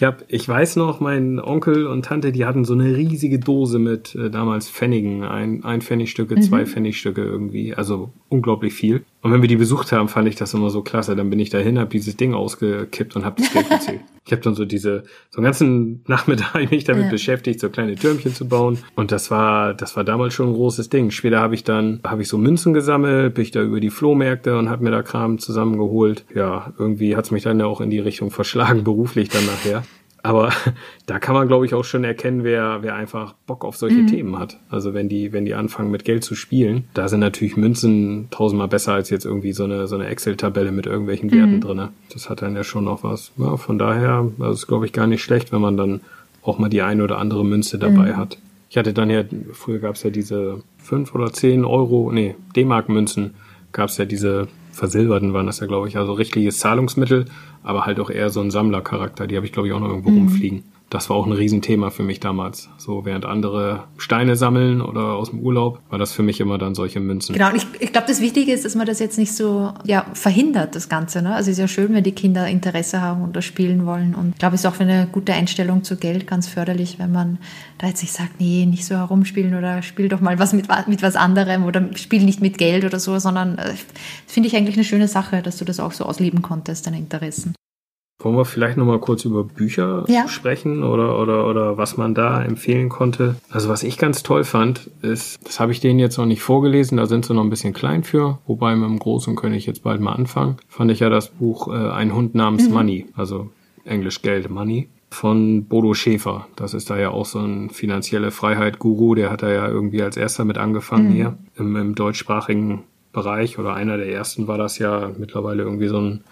Speaker 1: Ich hab, ich weiß noch, mein Onkel und Tante, die hatten so eine riesige Dose mit äh, damals Pfennigen, ein, ein Pfennigstücke, mhm. zwei Pfennigstücke irgendwie, also unglaublich viel. Und wenn wir die besucht haben, fand ich das immer so klasse. Dann bin ich dahin, habe dieses Ding ausgekippt und habe das Geld gezählt. [LAUGHS] ich habe dann so diese, so einen ganzen Nachmittag [LAUGHS] mich damit ja. beschäftigt, so kleine Türmchen zu bauen. Und das war, das war damals schon ein großes Ding. Später habe ich dann, habe ich so Münzen gesammelt, bin ich da über die Flohmärkte und habe mir da Kram zusammengeholt. Ja, irgendwie hat's mich dann ja auch in die Richtung verschlagen, [LAUGHS] beruflich dann nachher. Aber [LAUGHS] da kann man, glaube ich, auch schon erkennen, wer, wer einfach Bock auf solche mhm. Themen hat. Also wenn die, wenn die anfangen mit Geld zu spielen, da sind natürlich Münzen tausendmal besser als jetzt irgendwie so eine, so eine Excel-Tabelle mit irgendwelchen Werten mhm. drinne. Das hat dann ja schon noch was. Ja, von daher, das ist, glaube ich, gar nicht schlecht, wenn man dann auch mal die eine oder andere Münze dabei mhm. hat. Ich hatte dann ja, früher gab es ja diese fünf oder zehn Euro, nee, D-Mark-Münzen, gab es ja diese versilberten waren das ja, glaube ich, also richtiges Zahlungsmittel, aber halt auch eher so ein Sammlercharakter. Die habe ich, glaube ich, auch noch irgendwo mhm. rumfliegen das war auch ein Riesenthema für mich damals. So während andere Steine sammeln oder aus dem Urlaub, war das für mich immer dann solche Münzen.
Speaker 2: Genau, und ich, ich glaube, das Wichtige ist, dass man das jetzt nicht so ja, verhindert, das Ganze. Ne? Also es ist ja schön, wenn die Kinder Interesse haben und das spielen wollen. Und ich glaube, es ist auch für eine gute Einstellung zu Geld ganz förderlich, wenn man da jetzt nicht sagt, nee, nicht so herumspielen oder spiel doch mal was mit, mit was anderem oder spiel nicht mit Geld oder so, sondern äh, finde ich eigentlich eine schöne Sache, dass du das auch so ausleben konntest, deine Interessen.
Speaker 1: Wollen wir vielleicht nochmal kurz über Bücher ja. sprechen oder, oder, oder was man da empfehlen konnte? Also was ich ganz toll fand, ist, das habe ich denen jetzt noch nicht vorgelesen, da sind sie noch ein bisschen klein für, wobei mit dem Großen könnte ich jetzt bald mal anfangen. Fand ich ja das Buch äh, Ein Hund namens mhm. Money, also Englisch Geld, Money, von Bodo Schäfer. Das ist da ja auch so ein finanzielle Freiheit-Guru, der hat da ja irgendwie als erster mit angefangen mhm. hier im, im deutschsprachigen Bereich oder einer der ersten war das ja mittlerweile irgendwie so ein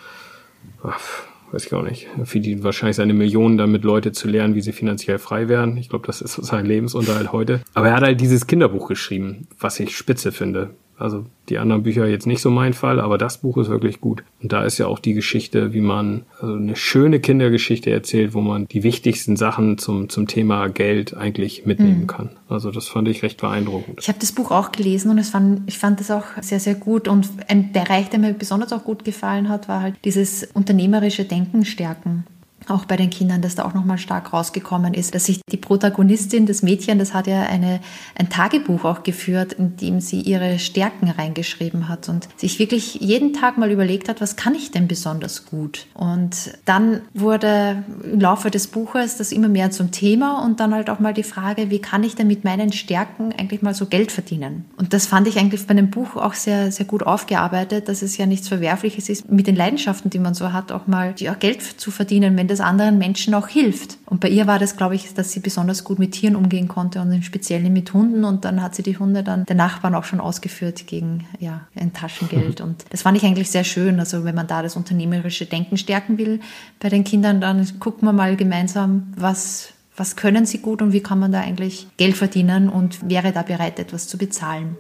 Speaker 1: weiß ich auch nicht, verdient wahrscheinlich seine Millionen damit, Leute zu lernen, wie sie finanziell frei werden. Ich glaube, das ist sein Lebensunterhalt heute. Aber er hat halt dieses Kinderbuch geschrieben, was ich spitze finde. Also die anderen Bücher jetzt nicht so mein Fall, aber das Buch ist wirklich gut. Und da ist ja auch die Geschichte, wie man also eine schöne Kindergeschichte erzählt, wo man die wichtigsten Sachen zum, zum Thema Geld eigentlich mitnehmen mhm. kann. Also das fand ich recht beeindruckend.
Speaker 2: Ich habe das Buch auch gelesen und es fand, ich fand das auch sehr, sehr gut. Und ein Bereich, der mir besonders auch gut gefallen hat, war halt dieses unternehmerische Denken stärken. Auch bei den Kindern, dass da auch nochmal stark rausgekommen ist, dass sich die Protagonistin, das Mädchen, das hat ja eine, ein Tagebuch auch geführt, in dem sie ihre Stärken reingeschrieben hat und sich wirklich jeden Tag mal überlegt hat, was kann ich denn besonders gut? Und dann wurde im Laufe des Buches das immer mehr zum Thema und dann halt auch mal die Frage, wie kann ich denn mit meinen Stärken eigentlich mal so Geld verdienen? Und das fand ich eigentlich bei dem Buch auch sehr, sehr gut aufgearbeitet, dass es ja nichts Verwerfliches ist, mit den Leidenschaften, die man so hat, auch mal ja, Geld zu verdienen, wenn das anderen Menschen auch hilft. Und bei ihr war das, glaube ich, dass sie besonders gut mit Tieren umgehen konnte und im Speziellen mit Hunden. Und dann hat sie die Hunde dann der Nachbarn auch schon ausgeführt gegen ja, ein Taschengeld. [LAUGHS] Und das fand ich eigentlich sehr schön. Also wenn man da das unternehmerische Denken stärken will bei den Kindern, dann gucken wir mal gemeinsam, was was können sie gut und wie kann man da eigentlich Geld verdienen und wäre da bereit, etwas zu bezahlen.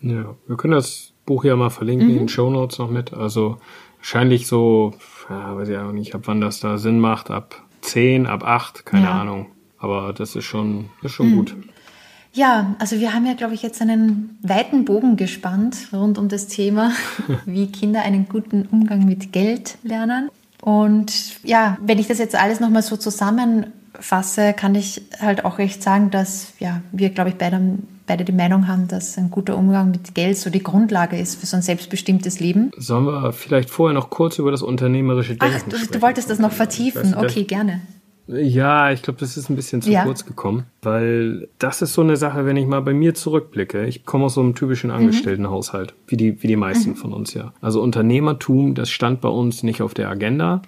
Speaker 1: Ja, wir können das Buch ja mal verlinken mhm. in den Show Notes noch mit. Also wahrscheinlich so ja, weiß ich auch nicht, ab wann das da Sinn macht, ab 10, ab 8, keine ja. Ahnung. Aber das ist schon, ist schon mhm. gut.
Speaker 2: Ja, also wir haben ja, glaube ich, jetzt einen weiten Bogen gespannt rund um das Thema, [LAUGHS] wie Kinder einen guten Umgang mit Geld lernen. Und ja, wenn ich das jetzt alles nochmal so zusammenfasse, kann ich halt auch recht sagen, dass ja, wir, glaube ich, beide beide die Meinung haben, dass ein guter Umgang mit Geld so die Grundlage ist für so ein selbstbestimmtes Leben.
Speaker 1: Sollen wir vielleicht vorher noch kurz über das unternehmerische Denken Ach,
Speaker 2: du, sprechen? du wolltest das noch vertiefen. okay, gerne.
Speaker 1: Ja, ich glaube, das ist ein bisschen zu ja. kurz gekommen, weil das ist so eine Sache, wenn ich mal bei mir zurückblicke. Ich komme aus so einem typischen mhm. Angestelltenhaushalt, wie die, wie die meisten mhm. von uns ja. Also Unternehmertum, das stand bei uns nicht auf der Agenda.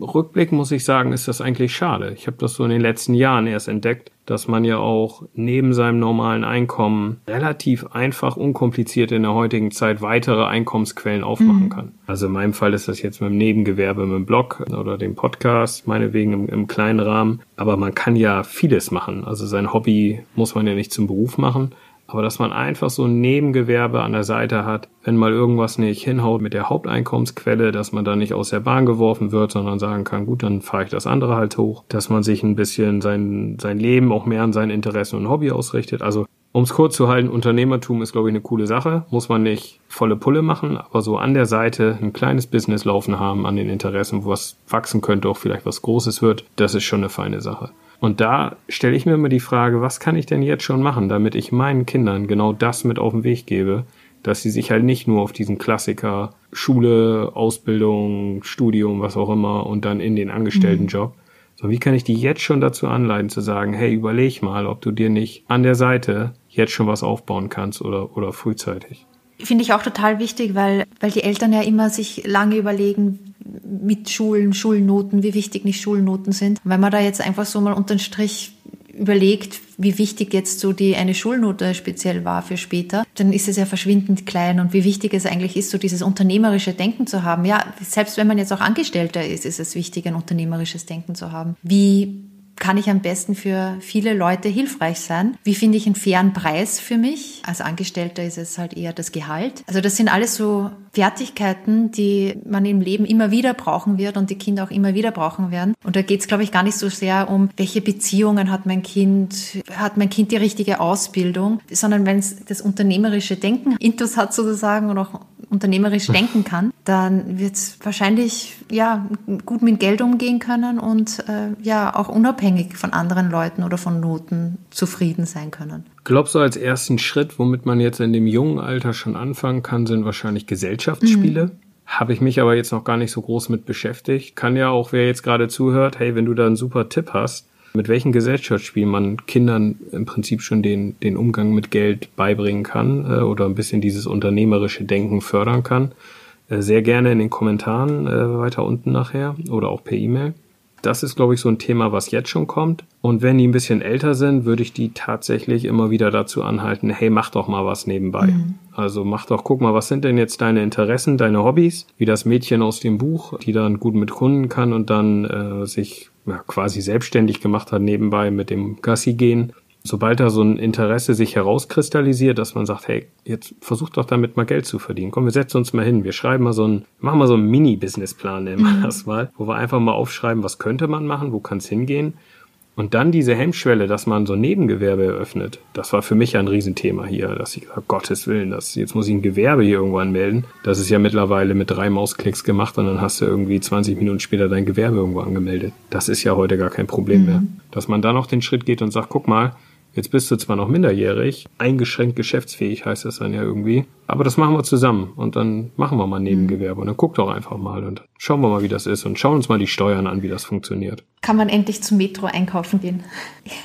Speaker 1: Rückblick muss ich sagen, ist das eigentlich schade. Ich habe das so in den letzten Jahren erst entdeckt, dass man ja auch neben seinem normalen Einkommen relativ einfach, unkompliziert in der heutigen Zeit weitere Einkommensquellen aufmachen mhm. kann. Also in meinem Fall ist das jetzt mit dem Nebengewerbe, mit dem Blog oder dem Podcast, meinetwegen im, im kleinen Rahmen. Aber man kann ja vieles machen. Also sein Hobby muss man ja nicht zum Beruf machen. Aber dass man einfach so ein Nebengewerbe an der Seite hat, wenn mal irgendwas nicht hinhaut mit der Haupteinkommensquelle, dass man da nicht aus der Bahn geworfen wird, sondern sagen kann, gut, dann fahre ich das andere halt hoch, dass man sich ein bisschen sein, sein Leben auch mehr an seinen Interessen und Hobby ausrichtet. Also um es kurz zu halten, Unternehmertum ist, glaube ich, eine coole Sache. Muss man nicht volle Pulle machen, aber so an der Seite ein kleines Business laufen haben an den Interessen, wo was wachsen könnte, auch vielleicht was Großes wird, das ist schon eine feine Sache. Und da stelle ich mir immer die Frage, was kann ich denn jetzt schon machen, damit ich meinen Kindern genau das mit auf den Weg gebe, dass sie sich halt nicht nur auf diesen Klassiker Schule, Ausbildung, Studium, was auch immer und dann in den Angestelltenjob. Mhm. So, wie kann ich die jetzt schon dazu anleiten zu sagen, hey, überleg mal, ob du dir nicht an der Seite jetzt schon was aufbauen kannst oder, oder frühzeitig.
Speaker 2: Finde ich auch total wichtig, weil, weil die Eltern ja immer sich lange überlegen, mit Schulen, Schulnoten, wie wichtig nicht Schulnoten sind. Wenn man da jetzt einfach so mal unter den Strich überlegt, wie wichtig jetzt so die eine Schulnote speziell war für später, dann ist es ja verschwindend klein und wie wichtig es eigentlich ist, so dieses unternehmerische Denken zu haben. Ja, selbst wenn man jetzt auch Angestellter ist, ist es wichtig, ein unternehmerisches Denken zu haben. Wie kann ich am besten für viele Leute hilfreich sein? Wie finde ich einen fairen Preis für mich? Als Angestellter ist es halt eher das Gehalt. Also das sind alles so Fertigkeiten, die man im Leben immer wieder brauchen wird und die Kinder auch immer wieder brauchen werden. Und da geht es, glaube ich, gar nicht so sehr um, welche Beziehungen hat mein Kind, hat mein Kind die richtige Ausbildung, sondern wenn es das unternehmerische Denken intus hat sozusagen und auch unternehmerisch denken kann, dann wird es wahrscheinlich ja gut mit Geld umgehen können und äh, ja auch unabhängig von anderen Leuten oder von Noten zufrieden sein können.
Speaker 1: Glaubst du, als ersten Schritt, womit man jetzt in dem jungen Alter schon anfangen kann, sind wahrscheinlich Gesellschaftsspiele? Mhm. Habe ich mich aber jetzt noch gar nicht so groß mit beschäftigt. Kann ja auch, wer jetzt gerade zuhört, hey, wenn du da einen super Tipp hast, mit welchen Gesellschaftsspielen man Kindern im Prinzip schon den, den Umgang mit Geld beibringen kann äh, oder ein bisschen dieses unternehmerische Denken fördern kann. Äh, sehr gerne in den Kommentaren äh, weiter unten nachher oder auch per E-Mail. Das ist, glaube ich, so ein Thema, was jetzt schon kommt. Und wenn die ein bisschen älter sind, würde ich die tatsächlich immer wieder dazu anhalten, hey, mach doch mal was nebenbei. Mhm. Also mach doch, guck mal, was sind denn jetzt deine Interessen, deine Hobbys? Wie das Mädchen aus dem Buch, die dann gut mit Kunden kann und dann äh, sich ja, quasi selbstständig gemacht hat nebenbei mit dem Gassi gehen. Sobald da so ein Interesse sich herauskristallisiert, dass man sagt, hey, jetzt versuch doch damit mal Geld zu verdienen. Komm, wir setzen uns mal hin. Wir schreiben mal so ein, machen mal so einen Mini-Businessplan, nennen wir mhm. das mal, wo wir einfach mal aufschreiben, was könnte man machen, wo kann es hingehen Und dann diese Hemmschwelle, dass man so ein Nebengewerbe eröffnet. Das war für mich ein Riesenthema hier, dass ich gesagt Gottes Willen, das, jetzt muss ich ein Gewerbe hier irgendwo anmelden. Das ist ja mittlerweile mit drei Mausklicks gemacht und dann hast du irgendwie 20 Minuten später dein Gewerbe irgendwo angemeldet. Das ist ja heute gar kein Problem mhm. mehr. Dass man da noch den Schritt geht und sagt, guck mal, Jetzt bist du zwar noch minderjährig, eingeschränkt geschäftsfähig heißt das dann ja irgendwie, aber das machen wir zusammen und dann machen wir mal Nebengewerbe und dann guck doch einfach mal und schauen wir mal, wie das ist und schauen uns mal die Steuern an, wie das funktioniert.
Speaker 2: Kann man endlich zum Metro einkaufen gehen?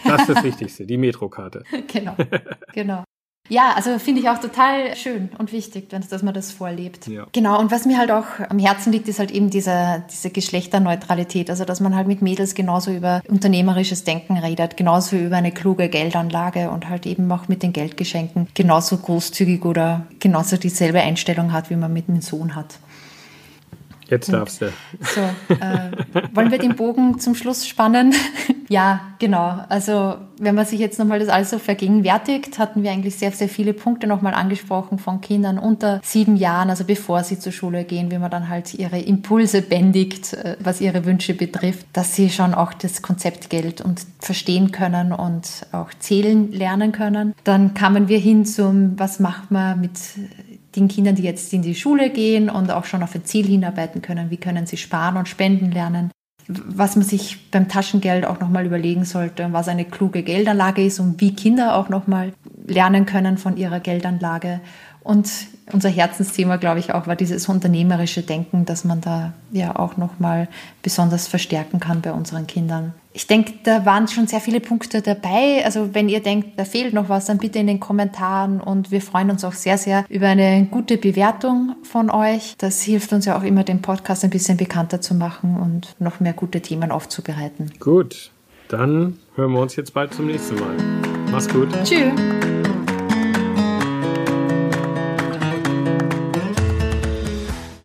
Speaker 1: Das ist das [LAUGHS] Wichtigste, die Metrokarte.
Speaker 2: genau, [LAUGHS] genau. Ja, also finde ich auch total schön und wichtig, dass man das vorlebt. Ja. Genau, und was mir halt auch am Herzen liegt, ist halt eben diese, diese Geschlechterneutralität. Also, dass man halt mit Mädels genauso über unternehmerisches Denken redet, genauso über eine kluge Geldanlage und halt eben auch mit den Geldgeschenken genauso großzügig oder genauso dieselbe Einstellung hat, wie man mit dem Sohn hat.
Speaker 1: Jetzt darfst du.
Speaker 2: So, äh, wollen wir den Bogen zum Schluss spannen? [LAUGHS] ja, genau. Also wenn man sich jetzt nochmal das alles so vergegenwärtigt, hatten wir eigentlich sehr, sehr viele Punkte nochmal angesprochen von Kindern unter sieben Jahren, also bevor sie zur Schule gehen, wie man dann halt ihre Impulse bändigt, äh, was ihre Wünsche betrifft, dass sie schon auch das Konzept Geld und verstehen können und auch zählen lernen können. Dann kamen wir hin zum, was macht man mit den Kindern, die jetzt in die Schule gehen und auch schon auf ein Ziel hinarbeiten können. Wie können sie sparen und spenden lernen? Was man sich beim Taschengeld auch nochmal überlegen sollte, was eine kluge Geldanlage ist und wie Kinder auch nochmal lernen können von ihrer Geldanlage. Und unser Herzensthema, glaube ich, auch war dieses unternehmerische Denken, dass man da ja auch nochmal besonders verstärken kann bei unseren Kindern. Ich denke, da waren schon sehr viele Punkte dabei. Also wenn ihr denkt, da fehlt noch was, dann bitte in den Kommentaren und wir freuen uns auch sehr, sehr über eine gute Bewertung von euch. Das hilft uns ja auch immer, den Podcast ein bisschen bekannter zu machen und noch mehr gute Themen aufzubereiten.
Speaker 1: Gut, dann hören wir uns jetzt bald zum nächsten Mal. Mach's gut. Tschüss.